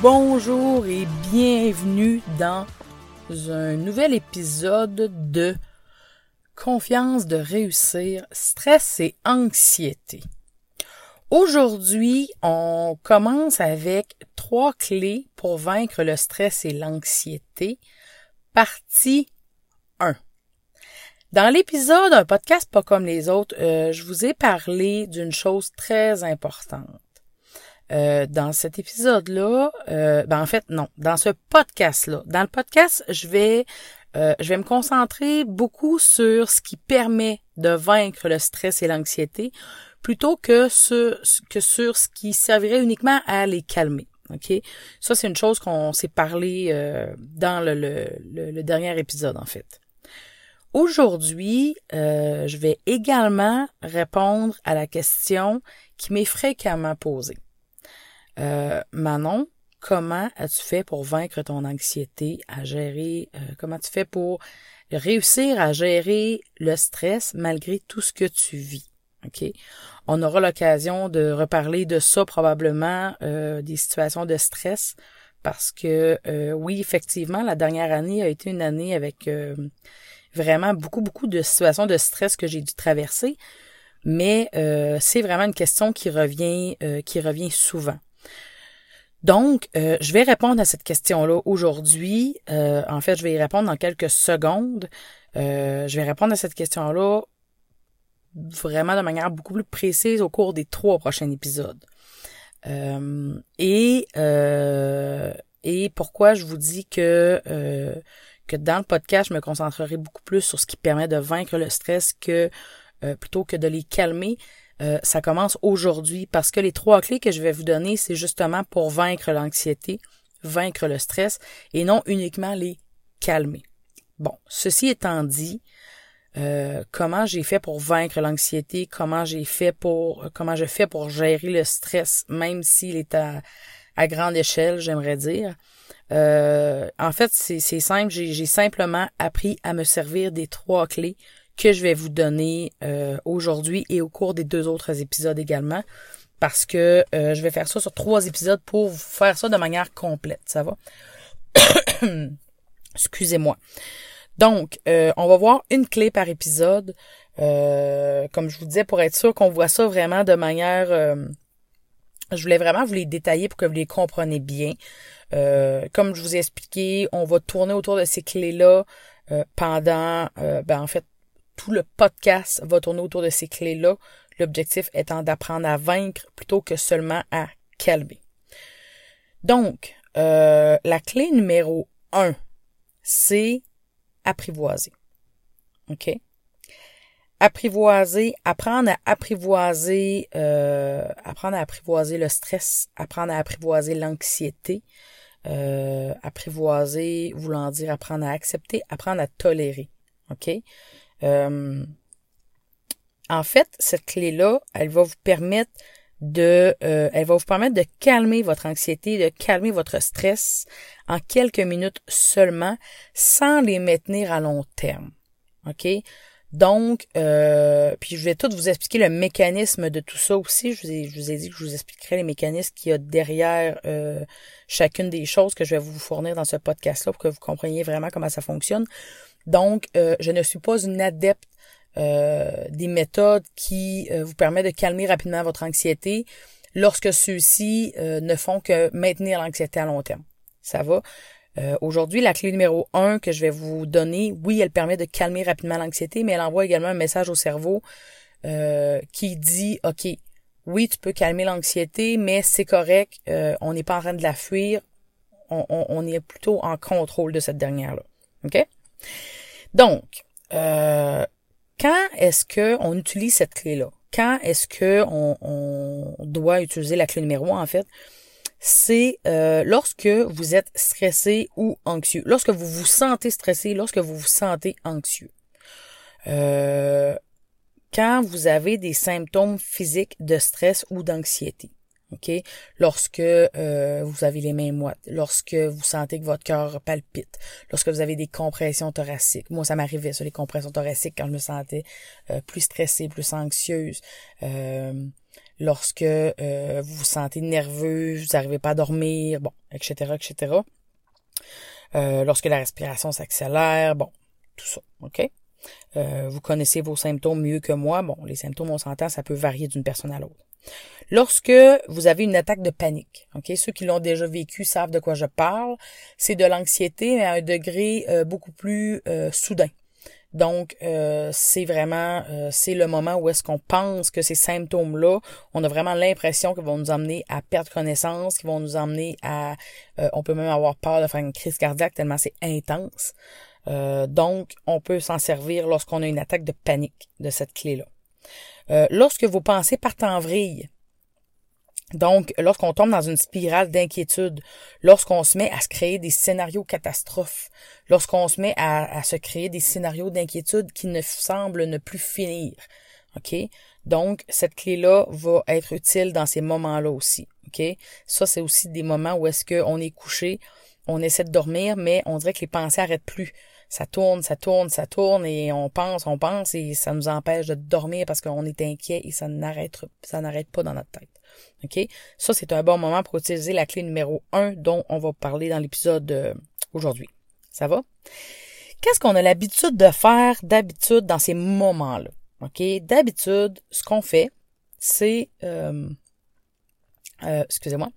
Bonjour et bienvenue dans un nouvel épisode de Confiance de réussir, stress et anxiété. Aujourd'hui, on commence avec trois clés pour vaincre le stress et l'anxiété. Partie 1. Dans l'épisode Un podcast pas comme les autres, euh, je vous ai parlé d'une chose très importante. Euh, dans cet épisode-là, euh, ben en fait non, dans ce podcast-là, dans le podcast, je vais je vais me concentrer beaucoup sur ce qui permet de vaincre le stress et l'anxiété plutôt que sur, que sur ce qui servirait uniquement à les calmer. OK? Ça, c'est une chose qu'on s'est parlé euh, dans le, le, dernier épisode, en fait. Aujourd'hui, euh, je vais également répondre à la question qui m'est fréquemment posée. Euh, Manon, comment as-tu fait pour vaincre ton anxiété, à gérer, comment tu fais pour réussir à gérer le stress malgré tout ce que tu vis? On aura l'occasion de reparler de ça probablement, euh, des situations de stress, parce que euh, oui, effectivement, la dernière année a été une année avec euh, vraiment beaucoup, beaucoup de situations de stress que j'ai dû traverser, mais c'est vraiment une question qui revient, qui revient souvent. Donc, je vais répondre à cette question-là aujourd'hui. en fait, je vais y répondre dans quelques secondes. je vais répondre à cette question-là vraiment de manière beaucoup plus précise au cours des trois prochains épisodes. Euh, et euh, et pourquoi je vous dis que euh, que dans le podcast, je me concentrerai beaucoup plus sur ce qui permet de vaincre le stress que plutôt que de les calmer. Ça commence aujourd'hui parce que les trois clés que je vais vous donner, c'est justement pour vaincre l'anxiété, vaincre le stress et non uniquement les calmer. Bon, ceci étant dit, euh, comment j'ai fait pour vaincre l'anxiété, comment j'ai fait pour comment je fais pour gérer le stress, même s'il est à, grande échelle, j'aimerais dire. Euh, en fait, c'est simple, j'ai simplement appris à me servir des trois clés que je vais vous donner euh, aujourd'hui et au cours des deux autres épisodes également, parce que je vais faire ça sur trois épisodes pour vous faire ça de manière complète, ça va? Excusez-moi. Donc, euh, on va voir une clé par épisode. Euh, comme je vous disais, pour être sûr qu'on voit ça vraiment de manière... Euh, je voulais vraiment vous les détailler pour que vous les compreniez bien. comme je vous ai expliqué, on va tourner autour de ces clés-là pendant... ben en fait, tout le podcast va tourner autour de ces clés-là. L'objectif étant d'apprendre à vaincre plutôt que seulement à calmer. Donc, la clé numéro un, c'est apprivoiser. OK? Apprivoiser, apprendre à apprivoiser, euh, apprendre à apprivoiser le stress, apprendre à apprivoiser l'anxiété, euh, apprivoiser, voulant dire apprendre à accepter, apprendre à tolérer. OK? Euh, en fait, cette clé-là, elle va vous permettre de, euh, elle va vous permettre de calmer votre anxiété, de calmer votre stress en quelques minutes seulement, sans les maintenir à long terme. OK? Donc, euh, puis je vais tout vous expliquer le mécanisme de tout ça aussi. Je vous ai, dit que je vous expliquerai les mécanismes qu'il y a derrière euh, chacune des choses que je vais vous fournir dans ce podcast-là pour que vous compreniez vraiment comment ça fonctionne. Donc, je ne suis pas une adepte euh, des méthodes qui euh, vous permettent de calmer rapidement votre anxiété lorsque ceux-ci euh, ne font que maintenir l'anxiété à long terme. Ça va? Aujourd'hui, la clé numéro un que je vais vous donner, oui, elle permet de calmer rapidement l'anxiété, mais elle envoie également un message au cerveau qui dit, OK, oui, tu peux calmer l'anxiété, mais c'est correct, on n'est pas en train de la fuir, on, on, est plutôt en contrôle de cette dernière-là. OK? Donc, euh, quand est-ce que on utilise cette clé-là? quand est-ce que on, on, doit utiliser la clé numéro 1, en fait? C'est euh, lorsque vous êtes stressé ou anxieux. Lorsque vous vous sentez stressé, lorsque vous vous sentez anxieux. Euh, quand vous avez des symptômes physiques de stress ou d'anxiété. Lorsque euh, vous avez les mains moites, lorsque vous sentez que votre cœur palpite, lorsque vous avez des compressions thoraciques. Moi, ça m'arrivait, ça, les compressions thoraciques, quand je me sentais euh, plus stressée, plus anxieuse. Euh, lorsque vous vous sentez nerveux, vous n'arrivez pas à dormir, bon, etc., etc. lorsque la respiration s'accélère, bon, tout ça, OK? vous connaissez vos symptômes mieux que moi. Bon, les symptômes, on s'entend, ça peut varier d'une personne à l'autre. Lorsque vous avez une attaque de panique, ceux qui l'ont déjà vécu savent de quoi je parle. C'est de l'anxiété à un degré euh, beaucoup plus euh, soudain. Donc, euh, c'est vraiment, c'est le moment où est-ce qu'on pense que ces symptômes-là, on a vraiment l'impression qu'ils vont nous emmener à perdre connaissance, qu'ils vont nous emmener à, on peut même avoir peur de faire une crise cardiaque tellement c'est intense. donc, on peut s'en servir lorsqu'on a une attaque de panique de cette clé-là. Euh, lorsque vos pensées partent en vrille, donc, lorsqu'on tombe dans une spirale d'inquiétude, lorsqu'on se met à se créer des scénarios catastrophes, lorsqu'on se met à, se créer des scénarios d'inquiétude qui ne semblent ne plus finir, ok? Donc, cette clé-là va être utile dans ces moments-là aussi, ok? Ça, c'est aussi des moments où est-ce qu'on est couché, on essaie de dormir, mais on dirait que les pensées arrêtent plus ça tourne, ça tourne, ça tourne et on pense, on pense et ça nous empêche de dormir parce qu'on est inquiet et ça n'arrête, ça n'arrête pas dans notre tête. OK? Ça, c'est un bon moment pour utiliser la clé numéro 1 dont on va parler dans l'épisode euh, aujourd'hui. Ça va? Qu'est-ce qu'on a l'habitude de faire d'habitude dans ces moments-là? OK? D'habitude, ce qu'on fait, c'est... Euh, euh, excusez-moi.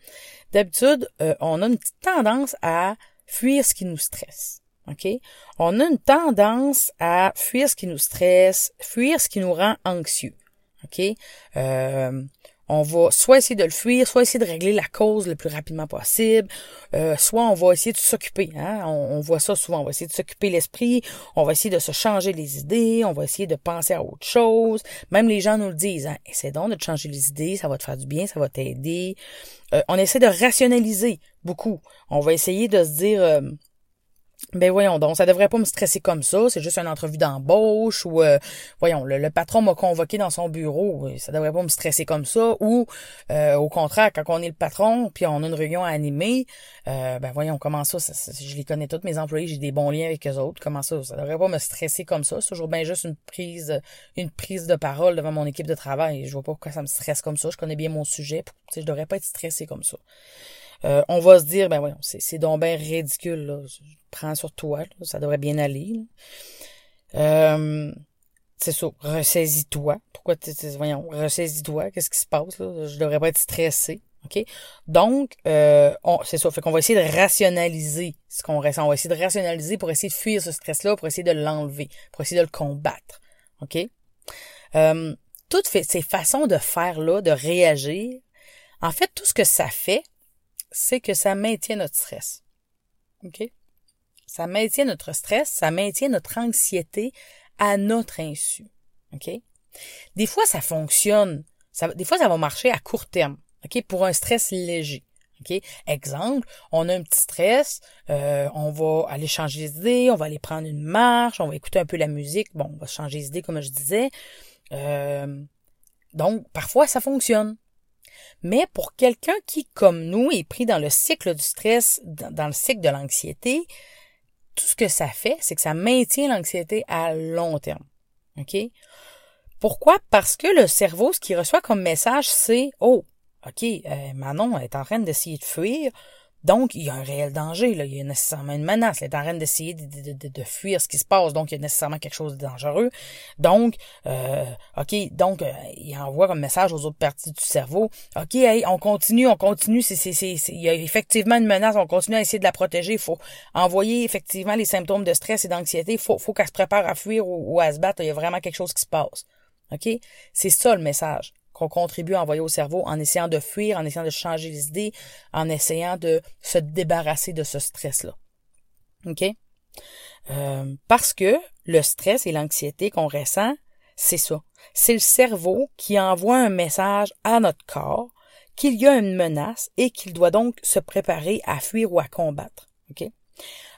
D'habitude, on a une petite tendance à fuir ce qui nous stresse. OK? On a une tendance à fuir ce qui nous stresse, fuir ce qui nous rend anxieux. OK? Euh, on va soit essayer de le fuir, soit essayer de régler la cause le plus rapidement possible, euh, soit on va essayer de s'occuper. Hein? On, voit ça souvent, on va essayer de s'occuper l'esprit, on va essayer de se changer les idées, on va essayer de penser à autre chose. Même les gens nous le disent, hein? donc de te changer les idées, ça va te faire du bien, ça va t'aider. Euh, on essaie de rationaliser beaucoup. On va essayer de se dire ben voyons donc, ça devrait pas me stresser comme ça, c'est juste une entrevue d'embauche ou euh, voyons, le, patron m'a convoqué dans son bureau, ça devrait pas me stresser comme ça ou euh, au contraire, quand on est le patron puis on a une réunion à animer, euh, ben voyons, comment ça, je les connais tous mes employés, j'ai des bons liens avec eux autres, comment ça, ça devrait pas me stresser comme ça, c'est toujours bien juste une prise une prise de parole devant mon équipe de travail, je vois pas pourquoi ça me stresse comme ça, je connais bien mon sujet, je devrais pas être stressé comme ça. Euh, on va se dire, ben voyons, c'est donc bien ridicule, là. Prends sur toi, ça devrait bien aller. Euh, c'est ça, ressaisis-toi. Pourquoi tu voyons, ressaisis-toi, qu'est-ce qui se passe, là? Je devrais pas être stressé. OK? Donc, euh, c'est ça. Fait qu'on va essayer de rationaliser ce qu'on ressent. On va essayer de rationaliser pour essayer de fuir ce stress-là, pour essayer de l'enlever, pour essayer de le combattre. OK? Euh, toutes ces façons de faire-là, de réagir, en fait, tout ce que ça fait, c'est que ça maintient notre stress. OK? Ça maintient notre stress, ça maintient notre anxiété à notre insu. OK? Des fois, ça fonctionne. Des fois, ça va marcher à court terme. OK? Pour un stress léger. OK? Exemple, on a un petit stress, euh, on va aller changer d'idée, on va aller prendre une marche, on va écouter un peu la musique. Bon, on va changer d'idée, comme je disais. Euh, donc, parfois, ça fonctionne. Mais pour quelqu'un qui, comme nous, est pris dans le cycle du stress, dans le cycle de l'anxiété, tout ce que ça fait, c'est que ça maintient l'anxiété à long terme. OK? Pourquoi? Parce que le cerveau, ce qu'il reçoit comme message, c'est Oh, OK, euh, Manon est en train d'essayer de fuir. Donc, il y a un réel danger, là. il y a nécessairement une menace. Elle est en d'essayer de, de, de, fuir ce qui se passe, donc il y a nécessairement quelque chose de dangereux. Donc, euh, OK, donc euh, il envoie comme message aux autres parties du cerveau. OK, hey, on continue, on continue, c'est, c'est, c'est, il y a effectivement une menace, on continue à essayer de la protéger. Il faut envoyer effectivement les symptômes de stress et d'anxiété. Il faut, faut qu'elle se prépare à fuir ou, ou à se battre. Il y a vraiment quelque chose qui se passe. OK? C'est ça le message qu'on contribue à envoyer au cerveau en essayant de fuir, en essayant de changer les idées, en essayant de se débarrasser de ce stress-là. OK? Euh, parce que le stress et l'anxiété qu'on ressent, c'est ça. C'est le cerveau qui envoie un message à notre corps qu'il y a une menace et qu'il doit donc se préparer à fuir ou à combattre. OK?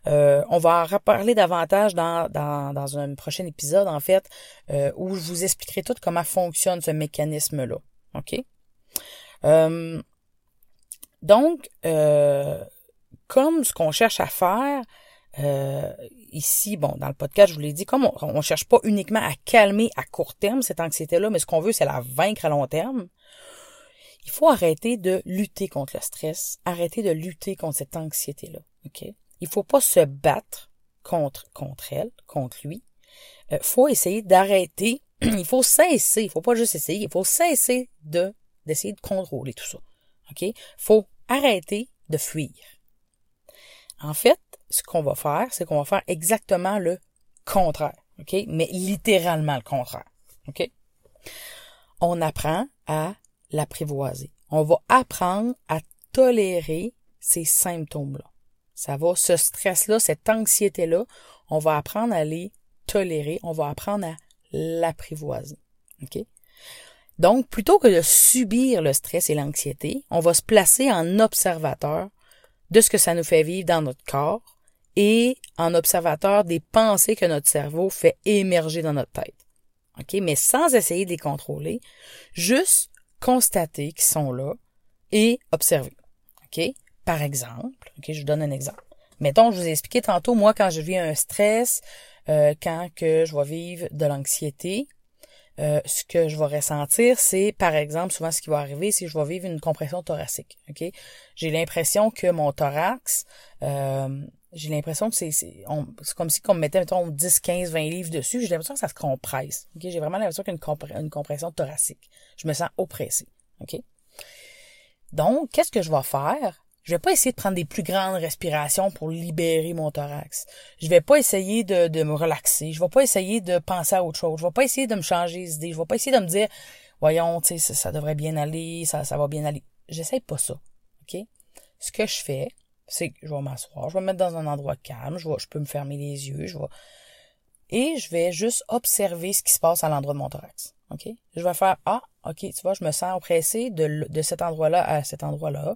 Euh, on va en reparler davantage dans, dans, un prochain épisode, en fait, euh, où je vous expliquerai tout comment fonctionne ce mécanisme-là. OK? Euh, donc, comme ce qu'on cherche à faire, ici, bon, dans le podcast, je vous l'ai dit, comme on ne cherche pas uniquement à calmer à court terme cette anxiété-là, mais ce qu'on veut, c'est la vaincre à long terme. Il faut arrêter de lutter contre le stress, arrêter de lutter contre cette anxiété-là. OK? Il faut pas se battre contre, contre elle, contre lui. Il euh, faut essayer d'arrêter. il faut cesser. Il faut pas juste essayer. Il faut cesser de, d'essayer de contrôler tout ça. OK? Faut arrêter de fuir. En fait, ce qu'on va faire, c'est qu'on va faire exactement le contraire. OK? Mais littéralement le contraire. OK? On apprend à l'apprivoiser. On va apprendre à tolérer ces symptômes-là. Ça va, ce stress-là, cette anxiété-là, on va apprendre à les tolérer, on va apprendre à l'apprivoiser. OK? Donc, plutôt que de subir le stress et l'anxiété, on va se placer en observateur de ce que ça nous fait vivre dans notre corps et en observateur des pensées que notre cerveau fait émerger dans notre tête. OK? Mais sans essayer de les contrôler, juste constater qu'ils sont là et observer. OK? Par exemple, ok, je vous donne un exemple. Mettons, je vous ai expliqué tantôt, moi, quand je vis un stress, euh, quand que je vais vivre de l'anxiété, euh, ce que je vais ressentir, c'est, par exemple, souvent ce qui va arriver, c'est que je vais vivre une compression thoracique. Ok, j'ai l'impression que mon thorax, euh, j'ai l'impression que c'est c'est comme si on me mettait mettons 10, 15, 20 livres dessus. J'ai l'impression que ça se compresse. J'ai vraiment l'impression qu'il y a une, une compression thoracique. Je me sens oppressé. Ok? Donc, qu'est-ce que je vais faire? Je vais pas essayer de prendre des plus grandes respirations pour libérer mon thorax. Je vais pas essayer de, me relaxer. Je vais pas essayer de penser à autre chose. Je vais pas essayer de me changer d'idée. Je vais pas essayer de me dire, voyons, tu sais, ça, devrait bien aller, ça, ça va bien aller. J'essaie pas ça. OK? Ce que je fais, c'est que je vais m'asseoir, je vais me mettre dans un endroit calme, je vais, je peux me fermer les yeux, je vais, et je vais juste observer ce qui se passe à l'endroit de mon thorax. OK? Je vais faire, ah, OK, tu vois, je me sens oppressé de, de cet endroit-là à cet endroit-là.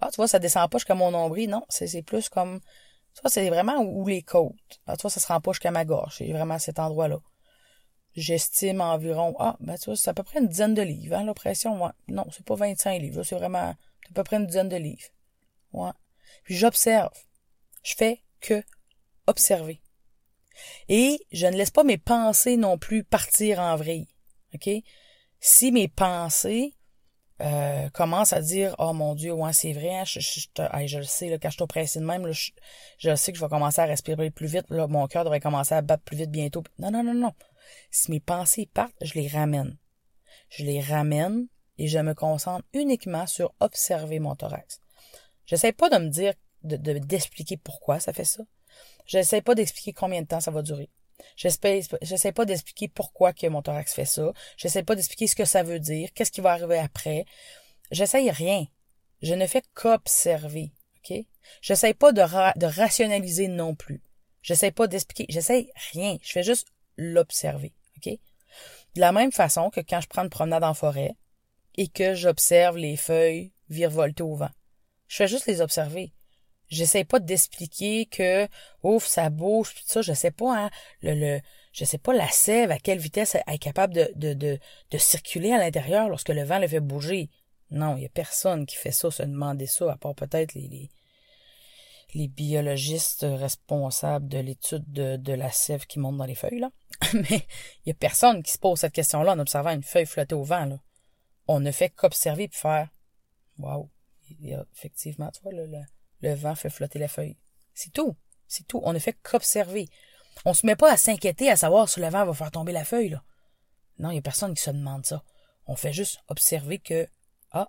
Ah, tu vois, ça descend pas jusqu'à mon nombril. Non, c'est plus comme, tu vois, c'est vraiment où, les côtes. Ah, tu vois, ça se rend pas jusqu'à ma gorge. C'est vraiment cet endroit-là. J'estime environ, ah, ben, tu vois, c'est à peu près une dizaine de livres, hein, l'oppression, ouais. Non, c'est pas 25 livres, c'est vraiment, à peu près une dizaine de livres. Ouais. Puis j'observe. Je fais que observer. Et je ne laisse pas mes pensées non plus partir en vrille. OK? Si mes pensées euh, commence à dire oh mon dieu ouais c'est vrai hein, je, je, je, le sais là, quand je suis de même je sais que je vais commencer à respirer plus vite là, mon cœur devrait commencer à battre plus vite bientôt non non non non. Si mes pensées partent je les ramène. Je les ramène et je me concentre uniquement sur observer mon thorax. J'essaie pas de me dire de d'expliquer pourquoi ça fait ça. J'essaie pas d'expliquer combien de temps ça va durer J'essaie pas d'expliquer pourquoi que mon thorax fait ça. J'essaie pas d'expliquer ce que ça veut dire, qu'est-ce qui va arriver après. J'essaie rien. Je ne fais qu'observer. OK? J'essaie pas de, rationaliser non plus. J'essaie pas d'expliquer. J'essaie rien. Je fais juste l'observer. OK? De la même façon que quand je prends une promenade en forêt et que j'observe les feuilles virevolter au vent. Je fais juste les observer. J'essaie pas d'expliquer que ouf ça bouge tout ça, je sais pas hein, le, le je sais pas la sève à quelle vitesse elle est capable de, de, de, de circuler à l'intérieur lorsque le vent le fait bouger. Non, il y a personne qui fait ça, se demander ça, à part peut-être les, les, les biologistes responsables de l'étude de, de la sève qui monte dans les feuilles, là. Mais il y a personne qui se pose cette question-là en observant une feuille flotter au vent, là. On ne fait qu'observer puis faire Waouh! Il y a effectivement, tu vois, le, le le vent fait flotter la feuille. C'est tout. C'est tout. On ne fait qu'observer. On se met pas à s'inquiéter à savoir si le vent va faire tomber la feuille, là. Non, il n'y a personne qui se demande ça. On fait juste observer que, ah,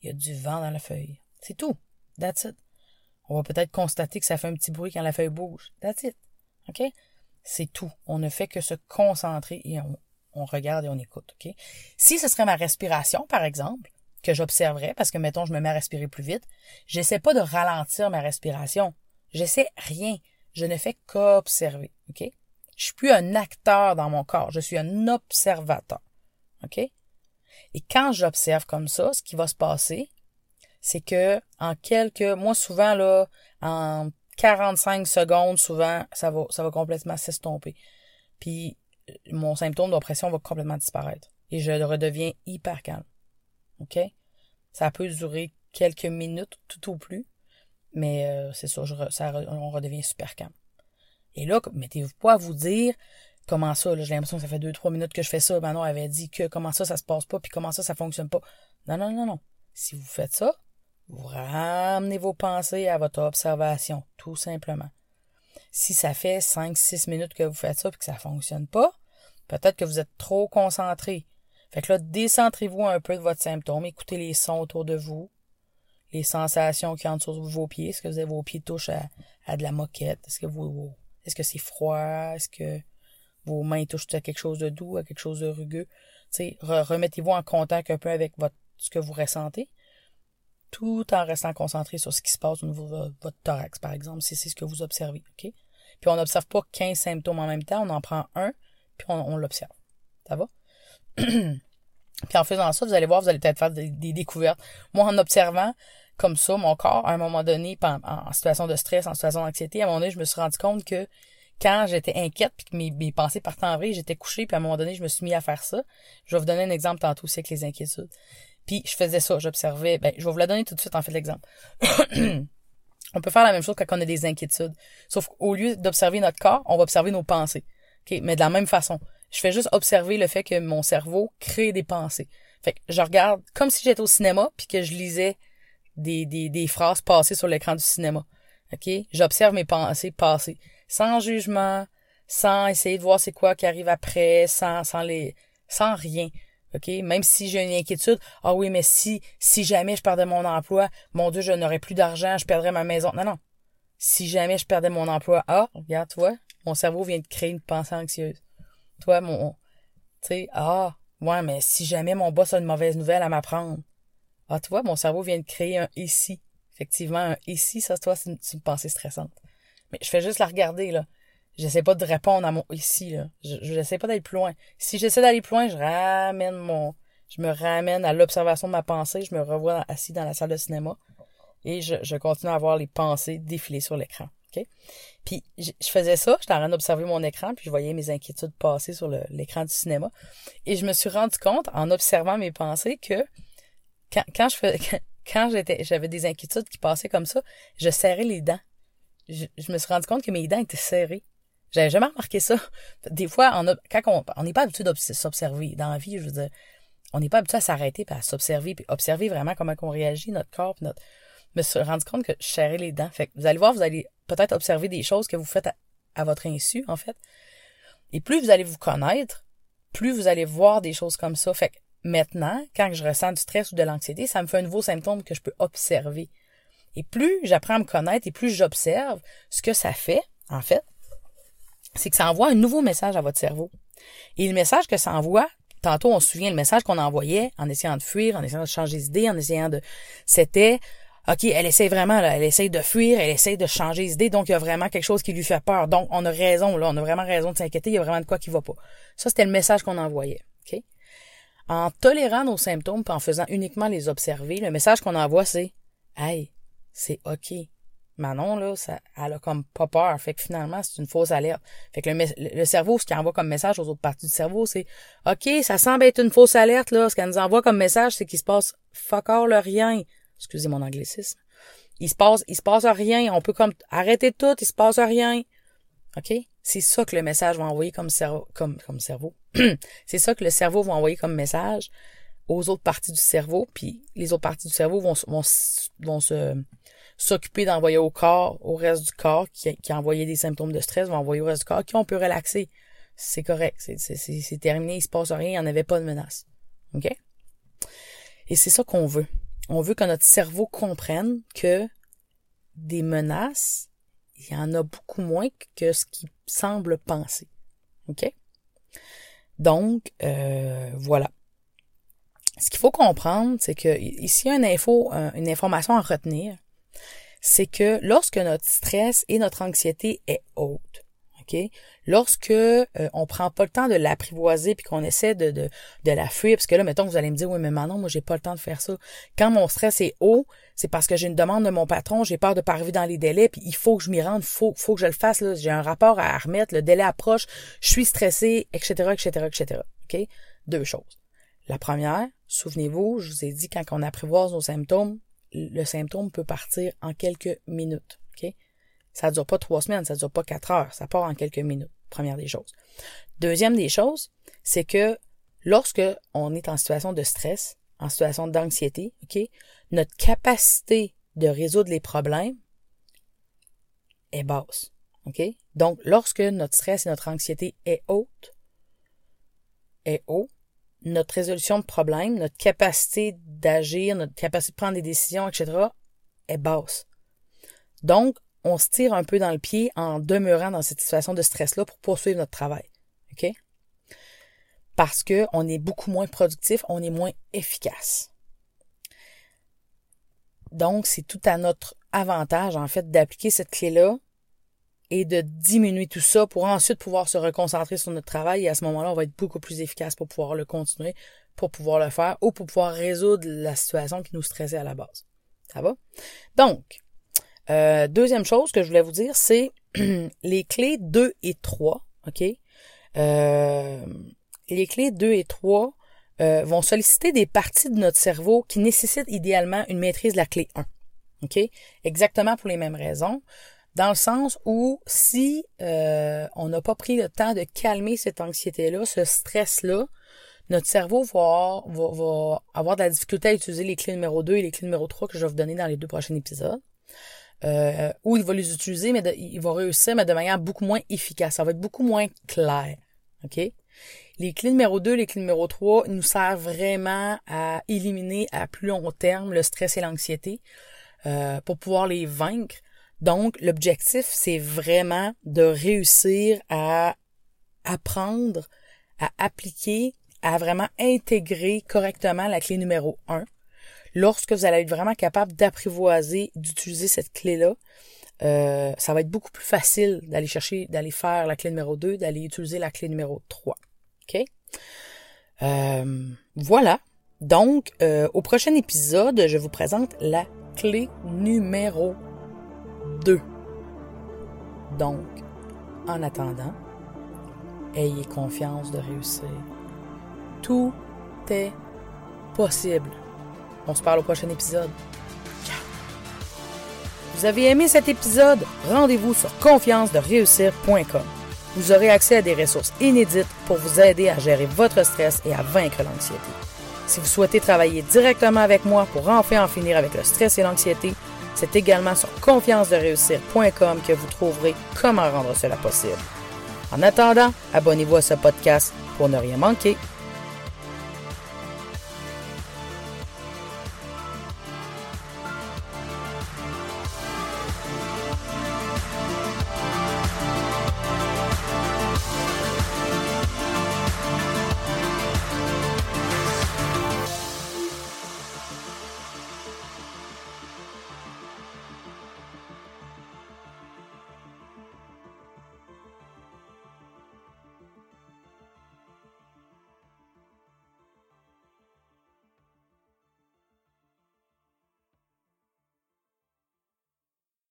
il y a du vent dans la feuille. C'est tout. That's it. On va peut-être constater que ça fait un petit bruit quand la feuille bouge. That's it. OK? C'est tout. On ne fait que se concentrer et on, on regarde et on écoute. OK? Si ce serait ma respiration, par exemple, que j'observerais, parce que, mettons, je me mets à respirer plus vite, j'essaie pas de ralentir ma respiration. J'essaie rien. Je ne fais qu'observer. OK? Je suis plus un acteur dans mon corps, je suis un observateur. OK? Et quand j'observe comme ça, ce qui va se passer, c'est que en quelques, moi souvent là, en 45 secondes, souvent, ça va, ça va complètement s'estomper. Puis mon symptôme d'oppression va complètement disparaître. Et je redeviens hyper calme. OK? Ça peut durer quelques minutes, tout au plus. Mais euh, c'est ça, ça, on redevient super calme. Et là, mettez-vous pas à vous dire comment ça, j'ai l'impression que ça fait deux, trois minutes que je fais ça. Manon avait dit que comment ça, ça se passe pas, puis comment ça, ça fonctionne pas. Non, non, non, non. Si vous faites ça, vous ramenez vos pensées à votre observation, tout simplement. Si ça fait cinq, six minutes que vous faites ça et que ça fonctionne pas, peut-être que vous êtes trop concentré. Fait que là, décentrez-vous un peu de votre symptôme, écoutez les sons autour de vous, les sensations qui entrent sur vos pieds. Est-ce que vous avez vos pieds touchent à, de la moquette? Est-ce que vous, est-ce que c'est froid? Est-ce que vos mains touchent à quelque chose de doux, à quelque chose de rugueux? sais, remettez-vous en contact un peu avec votre, ce que vous ressentez, tout en restant concentré sur ce qui se passe au niveau de votre thorax, par exemple, si c'est ce que vous observez, OK? Puis on n'observe pas 15 symptômes en même temps, on en prend un, puis on, l'observe. Ça va? puis en faisant ça, vous allez voir, vous allez peut-être faire des, découvertes. Moi, en observant comme ça mon corps, à un moment donné, en, situation de stress, en situation d'anxiété, à un moment donné, je me suis rendu compte que quand j'étais inquiète puis que mes, pensées partaient en vrai, j'étais couchée, puis à un moment donné, je me suis mis à faire ça. Je vais vous donner un exemple tantôt aussi avec les inquiétudes. Puis je faisais ça, j'observais. Ben, je vais vous la donner tout de suite en fait l'exemple. on peut faire la même chose quand on a des inquiétudes. Sauf qu'au lieu d'observer notre corps, on va observer nos pensées. Okay? Mais de la même façon. Je fais juste observer le fait que mon cerveau crée des pensées. Fait que je regarde comme si j'étais au cinéma puis que je lisais des, des, phrases passées sur l'écran du cinéma. OK? J'observe mes pensées passer. Sans jugement, sans essayer de voir c'est quoi qui arrive après, sans, sans les, sans rien. OK? Même si j'ai une inquiétude, ah oui, mais si, si jamais je perdais mon emploi, mon Dieu, je n'aurais plus d'argent, je perdrais ma maison. Non, non. Si jamais je perdais mon emploi, ah, regarde, toi, mon cerveau vient de créer une pensée anxieuse. Toi, mon, tu sais, ah, ouais, mais si jamais mon boss a une mauvaise nouvelle à m'apprendre. Ah, tu vois, mon cerveau vient de créer un ici. Effectivement, un ici, ça, toi, c'est une, pensée stressante. Mais je fais juste la regarder, là. J'essaie pas de répondre à mon ici, là. Je, j'essaie pas d'aller plus loin. Si j'essaie d'aller plus loin, je ramène mon, je me ramène à l'observation de ma pensée, je me revois assis dans la salle de cinéma et je, je continue à voir les pensées défiler sur l'écran. Puis je, faisais ça, j'étais en train d'observer mon écran, puis je voyais mes inquiétudes passer sur l'écran du cinéma. Et je me suis rendu compte, en observant mes pensées, que quand, j'étais, j'avais des inquiétudes qui passaient comme ça, je serrais les dents. Je, me suis rendu compte que mes dents étaient serrées. J'avais jamais remarqué ça. Des fois, on quand on n'est pas habitué de s'observer dans la vie, je veux dire, on n'est pas habitué à s'arrêter puis à s'observer puis observer vraiment comment on réagit notre corps notre. Me suis rendu compte que je serrais les dents. Fait que vous allez voir, vous allez peut-être observer des choses que vous faites à, votre insu en fait. Et plus vous allez vous connaître, plus vous allez voir des choses comme ça. Fait que maintenant, quand je ressens du stress ou de l'anxiété, ça me fait un nouveau symptôme que je peux observer. Et plus j'apprends à me connaître et plus j'observe ce que ça fait, en fait, c'est que ça envoie un nouveau message à votre cerveau. Et le message que ça envoie, tantôt on se souvient le message qu'on envoyait en essayant de fuir, en essayant de changer d'idée, en essayant de c'était OK, elle essaie vraiment là, elle essaie de fuir, elle essaie de changer d'idée, donc il y a vraiment quelque chose qui lui fait peur. Donc on a raison là, on a vraiment raison de s'inquiéter, il y a vraiment de quoi qui va pas. Ça c'était le message qu'on envoyait, OK? En tolérant nos symptômes en faisant uniquement les observer, le message qu'on envoie c'est "Hey, c'est OK. Manon, là, ça, elle a comme pas peur. Fait que finalement, c'est une fausse alerte. Fait que le, le, cerveau, ce qu'il envoie comme message aux autres parties du cerveau, c'est OK, ça semble être une fausse alerte, là. Ce qu'elle nous envoie comme message, c'est qu'il se passe fuck all rien. Excusez mon anglicisme. Il se passe, il se passe rien. On peut comme arrêter tout, il se passe rien. OK? C'est ça que le message va envoyer comme cerveau, comme, comme cerveau. c'est ça que le cerveau va envoyer comme message aux autres parties du cerveau, puis les autres parties du cerveau vont, vont, vont se s'occuper d'envoyer au corps, au reste du corps qui, qui a envoyé des symptômes de stress, vont envoyer au reste du corps qui on peut relaxer. C'est correct, c'est terminé, il se passe rien, il n'y en avait pas de menace. OK? Et c'est ça qu'on veut. On veut que notre cerveau comprenne que des menaces, il y en a beaucoup moins que ce qu'il semble penser. OK? Donc, euh, voilà. Ce qu'il faut comprendre, c'est que ici, une info, une information à retenir c'est que lorsque notre stress et notre anxiété est haute, OK? Lorsque euh, on prend pas le temps de l'apprivoiser puis qu'on essaie de, de, de la fuir, parce que là, mettons, vous allez me dire, oui, mais maintenant, moi, j'ai pas le temps de faire ça. Quand mon stress est haut, c'est parce que j'ai une demande de mon patron, j'ai peur de pas arriver dans les délais, puis il faut que je m'y rende, faut, faut que je le fasse. J'ai un rapport à remettre, le délai approche, je suis stressé, etc., etc., etc. OK? Deux choses. La première, souvenez-vous, je vous ai dit, quand on apprivoise nos symptômes, le symptôme peut partir en quelques minutes. Ça dure pas trois semaines, ça dure pas quatre heures, ça part en quelques minutes. Première des choses. Deuxième des choses, c'est que lorsque on est en situation de stress, en situation d'anxiété, OK, notre capacité de résoudre les problèmes est basse. OK? Donc, lorsque notre stress et notre anxiété est haute, est haut, notre résolution de problèmes, notre capacité d'agir, notre capacité de prendre des décisions, etc., est basse. Donc, on se tire un peu dans le pied en demeurant dans cette situation de stress-là pour poursuivre notre travail. OK? Parce que on est beaucoup moins productif, on est moins efficace. Donc, c'est tout à notre avantage, en fait, d'appliquer cette clé-là et de diminuer tout ça pour ensuite pouvoir se reconcentrer sur notre travail et à ce moment-là, on va être beaucoup plus efficace pour pouvoir le continuer, pour pouvoir le faire ou pour pouvoir résoudre la situation qui nous stressait à la base. Ça va? Donc, euh, deuxième chose que je voulais vous dire, c'est les clés 2 et 3, OK? Euh, les clés 2 et 3 euh, vont solliciter des parties de notre cerveau qui nécessitent idéalement une maîtrise de la clé 1. OK? Exactement pour les mêmes raisons. Dans le sens où si on n'a pas pris le temps de calmer cette anxiété-là, ce stress-là, notre cerveau va, va, va, avoir de la difficulté à utiliser les clés numéro 2 et les clés numéro 3 que je vais vous donner dans les deux prochains épisodes euh, où il va les utiliser, mais il va réussir, mais de manière beaucoup moins efficace. Ça va être beaucoup moins clair. OK? Les clés numéro 2, les clés numéro 3 nous servent vraiment à éliminer à plus long terme le stress et l'anxiété euh, pour pouvoir les vaincre. Donc, l'objectif, c'est vraiment de réussir à apprendre, à appliquer, à vraiment intégrer correctement la clé numéro 1 lorsque vous allez être vraiment capable d'apprivoiser, d'utiliser cette clé-là, euh, ça va être beaucoup plus facile d'aller chercher, d'aller faire la clé numéro 2, d'aller utiliser la clé numéro 3. OK? Euh, voilà. Donc, euh, au prochain épisode, je vous présente la clé numéro 2. Donc, en attendant, ayez confiance de réussir. Tout est possible. On se parle au prochain épisode. Vous avez aimé cet épisode? Rendez-vous sur confiance-de-réussir.com. Vous aurez accès à des ressources inédites pour vous aider à gérer votre stress et à vaincre l'anxiété. Si vous souhaitez travailler directement avec moi pour enfin en finir avec le stress et l'anxiété, c'est également sur confiance-de-réussir.com que vous trouverez comment rendre cela possible. En attendant, abonnez-vous à ce podcast pour ne rien manquer.